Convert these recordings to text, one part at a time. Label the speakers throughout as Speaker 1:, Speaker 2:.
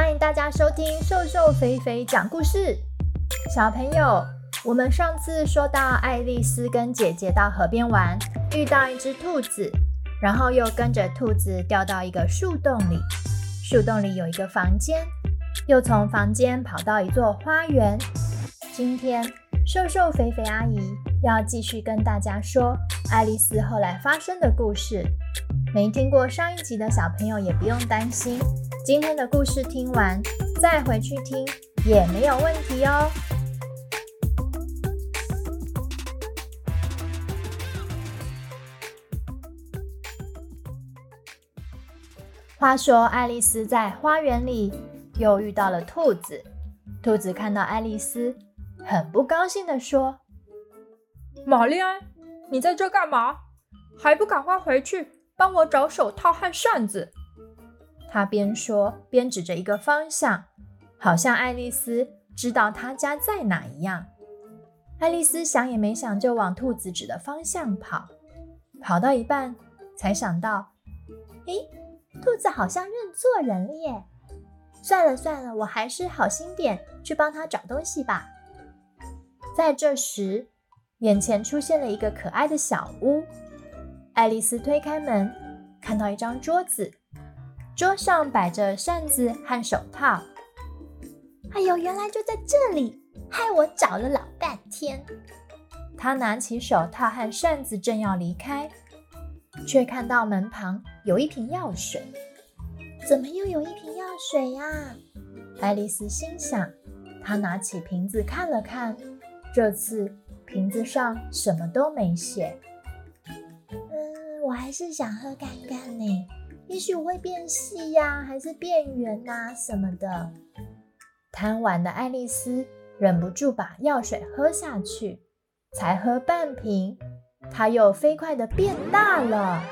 Speaker 1: 欢迎大家收听瘦瘦肥肥讲故事。小朋友，我们上次说到爱丽丝跟姐姐到河边玩，遇到一只兔子，然后又跟着兔子掉到一个树洞里。树洞里有一个房间，又从房间跑到一座花园。今天瘦瘦肥肥阿姨要继续跟大家说爱丽丝后来发生的故事。没听过上一集的小朋友也不用担心，今天的故事听完再回去听也没有问题哦。话说，爱丽丝在花园里又遇到了兔子。兔子看到爱丽丝，很不高兴地说：“
Speaker 2: 玛丽安，你在这干嘛？还不赶快回去！”帮我找手套和扇子。
Speaker 1: 他边说边指着一个方向，好像爱丽丝知道他家在哪一样。爱丽丝想也没想就往兔子指的方向跑，跑到一半才想到，诶，兔子好像认错人了耶！算了算了，我还是好心点去帮他找东西吧。在这时，眼前出现了一个可爱的小屋。爱丽丝推开门，看到一张桌子，桌上摆着扇子和手套。哎呦，原来就在这里，害我找了老半天。他拿起手套和扇子，正要离开，却看到门旁有一瓶药水。怎么又有一瓶药水呀？爱丽丝心想。她拿起瓶子看了看，这次瓶子上什么都没写。嗯我还是想喝看看呢，也许会变细呀，还是变圆呐什么的。贪玩的爱丽丝忍不住把药水喝下去，才喝半瓶，她又飞快地变大了。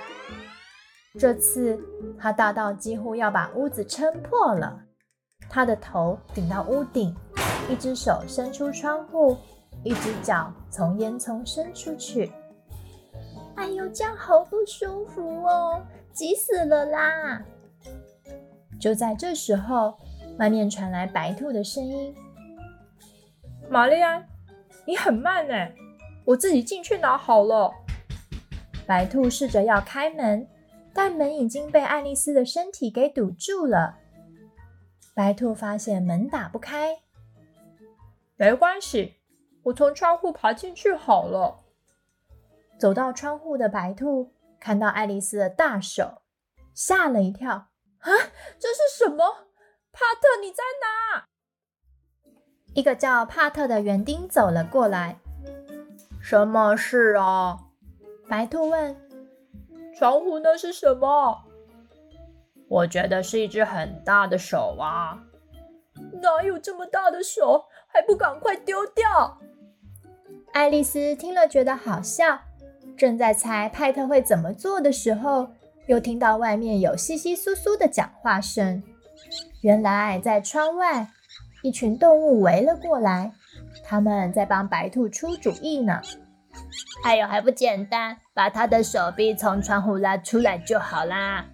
Speaker 1: 这次她大到几乎要把屋子撑破了。她的头顶到屋顶，一只手伸出窗户，一只脚从烟囱伸出去。哎呦，这样好不舒服哦，挤死了啦！就在这时候，外面传来白兔的声音：“
Speaker 2: 玛丽安，你很慢呢，我自己进去拿好了。”
Speaker 1: 白兔试着要开门，但门已经被爱丽丝的身体给堵住了。白兔发现门打不开，
Speaker 2: 没关系，我从窗户爬进去好了。
Speaker 1: 走到窗户的白兔看到爱丽丝的大手，吓了一跳。啊，
Speaker 2: 这是什么？帕特，你在哪？
Speaker 1: 一个叫帕特的园丁走了过来。
Speaker 2: 什么事啊？
Speaker 1: 白兔问。
Speaker 2: 窗户那是什么？我觉得是一只很大的手啊。哪有这么大的手？还不赶快丢掉！
Speaker 1: 爱丽丝听了觉得好笑。正在猜派特会怎么做的时候，又听到外面有窸窸窣窣的讲话声。原来在窗外，一群动物围了过来，他们在帮白兔出主意呢。
Speaker 3: 哎呦，还不简单，把他的手臂从窗户拉出来就好啦。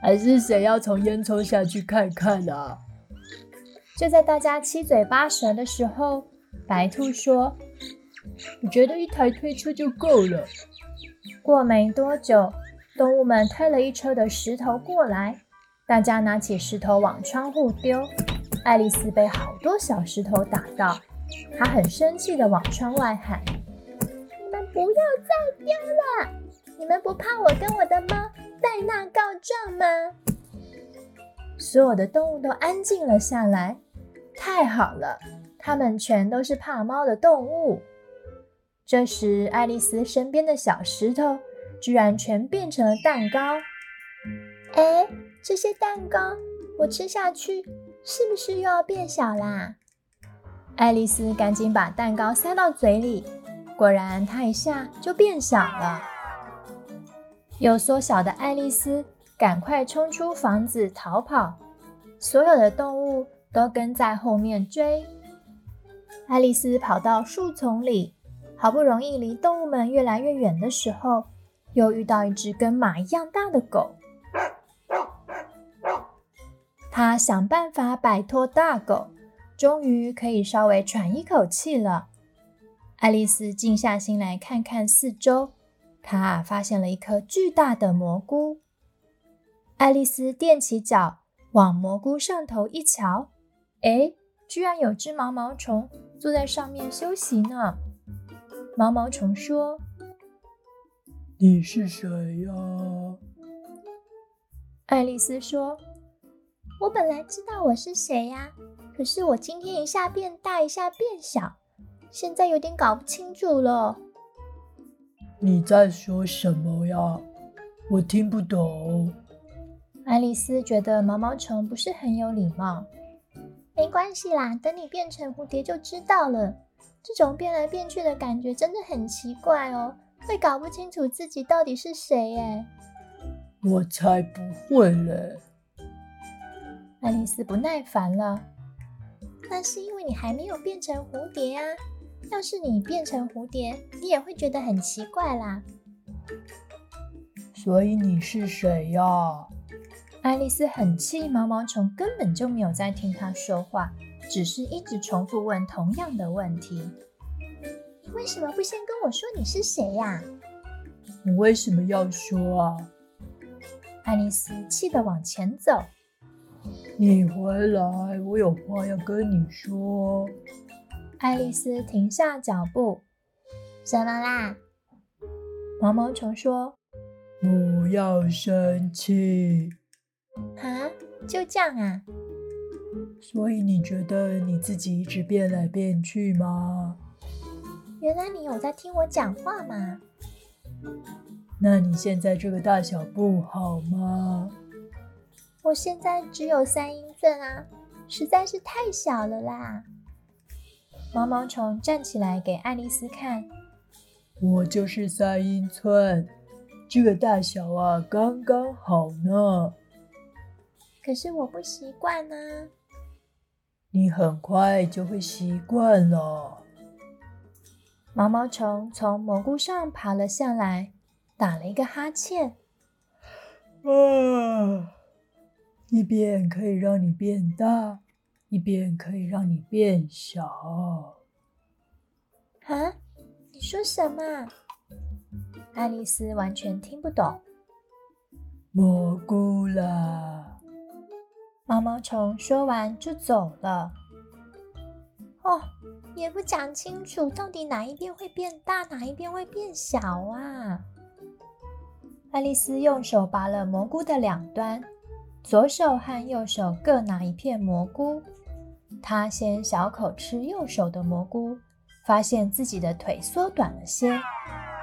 Speaker 2: 还是谁要从烟囱下去看看啊？
Speaker 1: 就在大家七嘴八舌的时候，白兔说。
Speaker 2: 我觉得一台推车就够了。
Speaker 1: 过没多久，动物们推了一车的石头过来，大家拿起石头往窗户丢。爱丽丝被好多小石头打到，她很生气地往窗外喊：“你们不要再丢了！你们不怕我跟我的猫戴娜告状吗？”所有的动物都安静了下来。太好了，它们全都是怕猫的动物。这时，爱丽丝身边的小石头居然全变成了蛋糕。哎，这些蛋糕我吃下去，是不是又要变小啦？爱丽丝赶紧把蛋糕塞到嘴里，果然，它一下就变小了。又缩小的爱丽丝赶快冲出房子逃跑，所有的动物都跟在后面追。爱丽丝跑到树丛里。好不容易离动物们越来越远的时候，又遇到一只跟马一样大的狗。它想办法摆脱大狗，终于可以稍微喘一口气了。爱丽丝静下心来看看四周，她发现了一颗巨大的蘑菇。爱丽丝踮起脚往蘑菇上头一瞧，哎，居然有只毛毛虫坐在上面休息呢。毛毛虫说：“
Speaker 4: 你是谁呀？”
Speaker 1: 爱丽丝说：“
Speaker 3: 我本来知道我是谁呀，可是我今天一下变大，一下变小，现在有点搞不清楚了。”
Speaker 4: 你在说什么呀？我听不懂。
Speaker 1: 爱丽丝觉得毛毛虫不是很有礼貌。
Speaker 3: 没关系啦，等你变成蝴蝶就知道了。这种变来变去的感觉真的很奇怪哦，会搞不清楚自己到底是谁耶。
Speaker 4: 我才不会嘞！
Speaker 1: 爱丽丝不耐烦了。
Speaker 3: 那是因为你还没有变成蝴蝶啊！要是你变成蝴蝶，你也会觉得很奇怪啦。
Speaker 4: 所以你是谁呀？
Speaker 1: 爱丽丝很气，毛毛虫根本就没有在听她说话。只是一直重复问同样的问题。
Speaker 3: 你为什么不先跟我说你是谁呀？
Speaker 4: 你为什么要说啊？
Speaker 1: 爱丽丝气得往前走。
Speaker 4: 你回来，我有话要跟你说。
Speaker 1: 爱丽丝停下脚步。
Speaker 3: 怎么啦？
Speaker 1: 毛毛虫说：“
Speaker 4: 不要生气。”
Speaker 3: 啊，就这样啊？
Speaker 4: 所以你觉得你自己一直变来变去吗？
Speaker 3: 原来你有在听我讲话吗？
Speaker 4: 那你现在这个大小不好吗？
Speaker 3: 我现在只有三英寸啊，实在是太小了啦。
Speaker 1: 毛毛虫站起来给爱丽丝看，
Speaker 4: 我就是三英寸，这个大小啊，刚刚好呢。
Speaker 3: 可是我不习惯呢。
Speaker 4: 你很快就会习惯了。
Speaker 1: 毛毛虫从蘑菇上爬了下来，打了一个哈欠。
Speaker 4: 啊，一边可以让你变大，一边可以让你变小。
Speaker 3: 啊？你说什么？
Speaker 1: 爱丽丝完全听不懂。
Speaker 4: 蘑菇啦。
Speaker 1: 毛毛虫说完就走了。
Speaker 3: 哦，也不讲清楚，到底哪一边会变大，哪一边会变小啊？
Speaker 1: 爱丽丝用手拔了蘑菇的两端，左手和右手各拿一片蘑菇。她先小口吃右手的蘑菇，发现自己的腿缩短了些，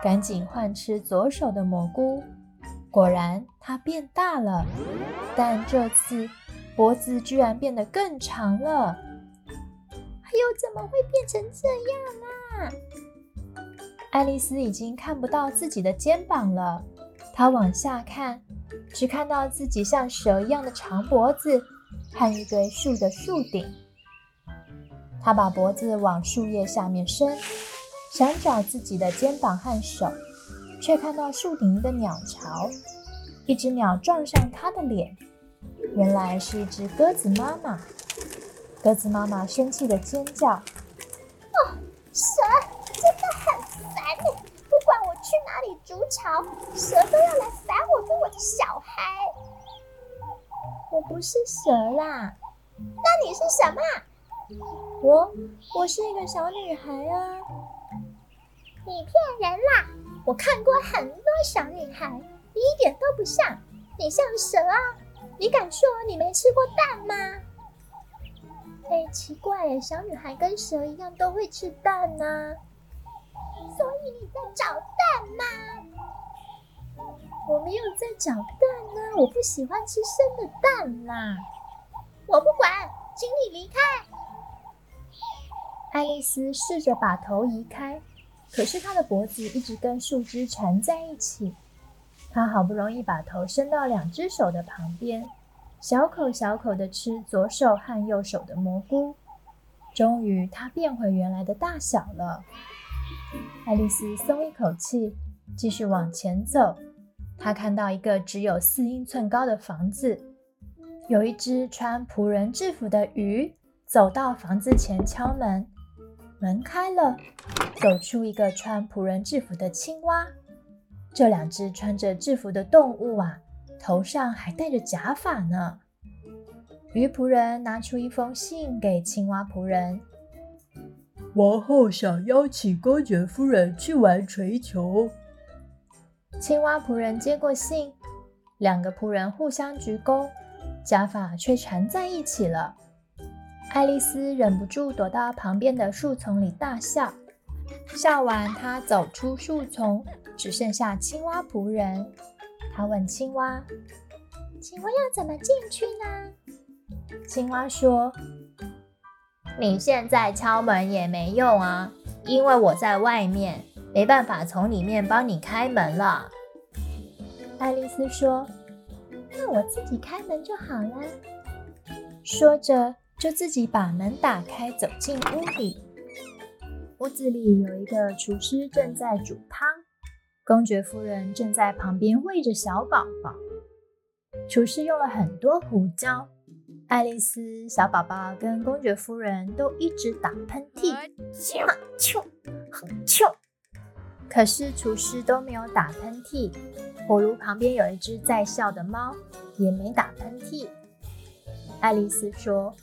Speaker 1: 赶紧换吃左手的蘑菇。果然，它变大了，但这次。脖子居然变得更长了！
Speaker 3: 哎呦，怎么会变成这样啊？
Speaker 1: 爱丽丝已经看不到自己的肩膀了。她往下看，只看到自己像蛇一样的长脖子和一堆树的树顶。她把脖子往树叶下面伸，想找自己的肩膀和手，却看到树顶一个鸟巢，一只鸟撞上她的脸。原来是一只鸽子妈妈，鸽子妈妈生气的尖叫：“
Speaker 3: 哦，蛇真的很烦！不管我去哪里筑巢，蛇都要来烦我跟我的小孩。我不是蛇啦，那你是什么？
Speaker 1: 我，我是一个小女孩啊！
Speaker 3: 你骗人啦！我看过很多小女孩，你一点都不像，你像蛇啊！”你敢说你没吃过蛋吗？哎，奇怪耶，小女孩跟蛇一样都会吃蛋呢。所以你在找蛋吗？
Speaker 1: 我没有在找蛋呢，我不喜欢吃生的蛋啦。
Speaker 3: 我不管，请你离开。
Speaker 1: 爱丽丝试着把头移开，可是她的脖子一直跟树枝缠在一起。他好不容易把头伸到两只手的旁边，小口小口地吃左手和右手的蘑菇。终于，他变回原来的大小了。爱丽丝松一口气，继续往前走。她看到一个只有四英寸高的房子，有一只穿仆人制服的鱼走到房子前敲门，门开了，走出一个穿仆人制服的青蛙。这两只穿着制服的动物啊，头上还戴着假发呢。鱼仆人拿出一封信给青蛙仆人：“
Speaker 4: 王后想邀请公爵夫人去玩槌球。”
Speaker 1: 青蛙仆人接过信，两个仆人互相鞠躬。假发却缠在一起了。爱丽丝忍不住躲到旁边的树丛里大笑。笑完，她走出树丛，只剩下青蛙仆人。他问青蛙：“
Speaker 3: 请问要怎么进去呢？”
Speaker 1: 青蛙说：“
Speaker 2: 你现在敲门也没用啊，因为我在外面，没办法从里面帮你开门了。”
Speaker 1: 爱丽丝说。
Speaker 3: 那我自己开门就好了。
Speaker 1: 说着，就自己把门打开，走进屋里。屋子里有一个厨师正在煮汤，公爵夫人正在旁边喂着小宝宝。厨师用了很多胡椒，爱丽丝、小宝宝跟公爵夫人都一直打喷嚏，啾啾。可是厨师都没有打喷嚏。火炉旁边有一只在笑的猫，也没打喷嚏。爱丽丝说：“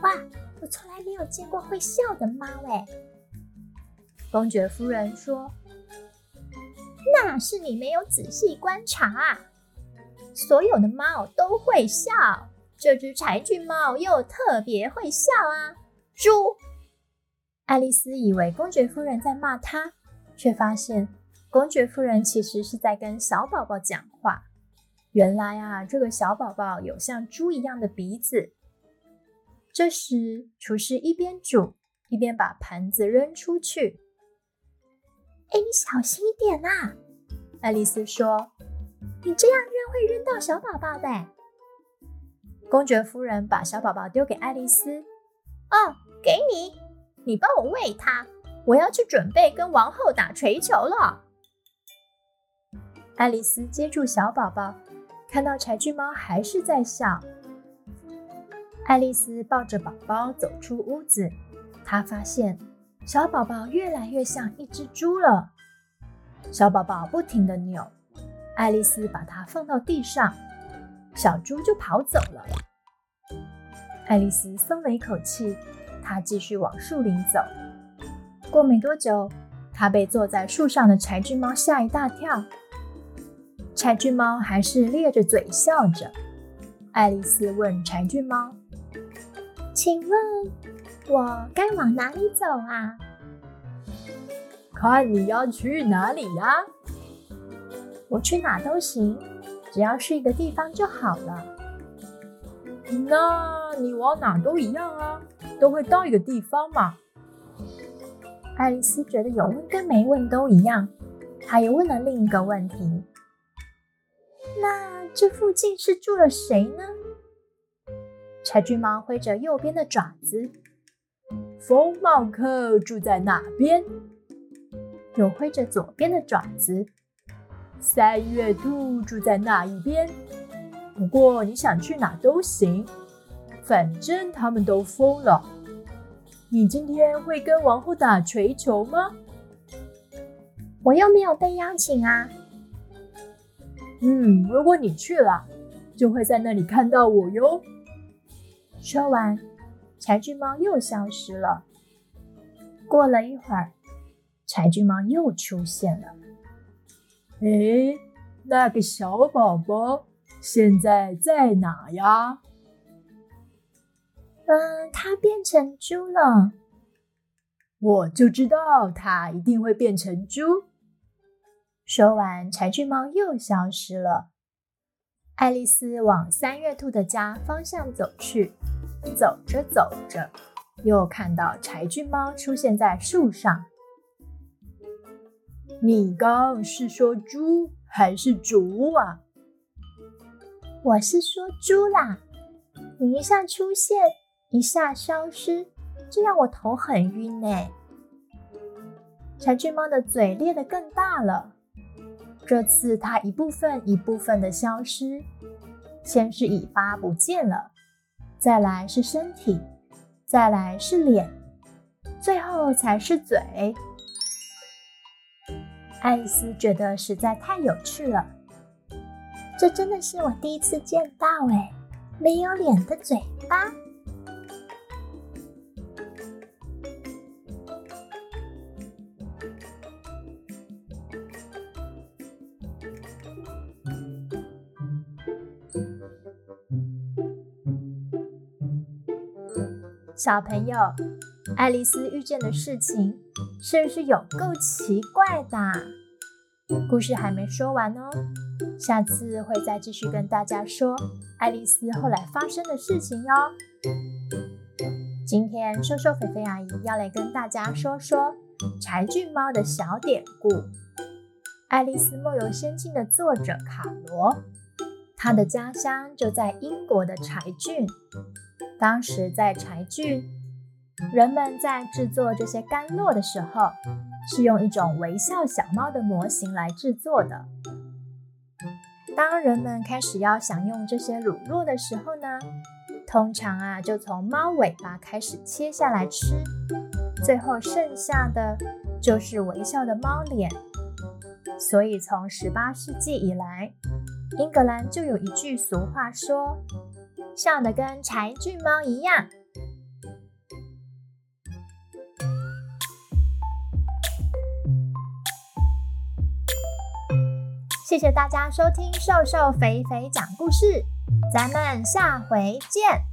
Speaker 3: 哇，我从来没有见过会笑的猫哎。”
Speaker 1: 公爵夫人说：“
Speaker 3: 那是你没有仔细观察，所有的猫都会笑，这只柴郡猫又特别会笑啊。”猪。
Speaker 1: 爱丽丝以为公爵夫人在骂她，却发现。公爵夫人其实是在跟小宝宝讲话。原来啊，这个小宝宝有像猪一样的鼻子。这时，厨师一边煮一边把盘子扔出去。
Speaker 3: “哎，你小心一点啊！”
Speaker 1: 爱丽丝说，“
Speaker 3: 你这样扔会扔到小宝宝的。”
Speaker 1: 公爵夫人把小宝宝丢给爱丽丝。
Speaker 3: “哦，给你，你帮我喂它。我要去准备跟王后打槌球了。”
Speaker 1: 爱丽丝接住小宝宝，看到柴郡猫还是在笑。爱丽丝抱着宝宝走出屋子，她发现小宝宝越来越像一只猪了。小宝宝不停地扭，爱丽丝把它放到地上，小猪就跑走了。爱丽丝松了一口气，她继续往树林走。过没多久，她被坐在树上的柴郡猫吓一大跳。柴郡猫还是咧着嘴笑着。爱丽丝问柴郡猫：“
Speaker 3: 请问，我该往哪里走啊？”“
Speaker 4: 看你要去哪里呀？”“
Speaker 1: 我去哪都行，只要是一个地方就好了。”“
Speaker 4: 那你往哪都一样啊，都会到一个地方嘛。”
Speaker 1: 爱丽丝觉得有问跟没问都一样，她又问了另一个问题。
Speaker 3: 那这附近是住了谁呢？
Speaker 1: 柴郡猫挥着右边的爪子，
Speaker 4: 疯帽客住在哪边？
Speaker 1: 又挥着左边的爪子，
Speaker 4: 三月兔住在那一边？不过你想去哪都行，反正他们都疯了。你今天会跟王后打锤球吗？
Speaker 3: 我又没有被邀请啊。
Speaker 4: 嗯，如果你去了，就会在那里看到我哟。
Speaker 1: 说完，柴郡猫又消失了。过了一会儿，柴郡猫又出现了。
Speaker 4: 哎，那个小宝宝现在在哪呀？
Speaker 3: 嗯，它变成猪了。
Speaker 4: 我就知道它一定会变成猪。
Speaker 1: 说完，柴郡猫又消失了。爱丽丝往三月兔的家方向走去，走着走着，又看到柴郡猫出现在树上。
Speaker 4: 你刚是说猪还是竹啊？
Speaker 3: 我是说猪啦。你一下出现，一下消失，这让我头很晕呢。
Speaker 1: 柴郡猫的嘴裂得更大了。这次它一部分一部分的消失，先是尾巴不见了，再来是身体，再来是脸，最后才是嘴。爱丽丝觉得实在太有趣了，
Speaker 3: 这真的是我第一次见到哎，没有脸的嘴巴。
Speaker 1: 小朋友，爱丽丝遇见的事情是不是有够奇怪的？故事还没说完哦，下次会再继续跟大家说爱丽丝后来发生的事情哟。今天瘦瘦肥肥阿姨要来跟大家说说柴郡猫的小典故。《爱丽丝梦游仙境》的作者卡罗，他的家乡就在英国的柴郡。当时在柴郡，人们在制作这些甘酪的时候，是用一种微笑小猫的模型来制作的。当人们开始要享用这些乳酪的时候呢，通常啊就从猫尾巴开始切下来吃，最后剩下的就是微笑的猫脸。所以从十八世纪以来，英格兰就有一句俗话说。笑得跟柴郡猫一样。谢谢大家收听瘦瘦肥肥讲故事，咱们下回见。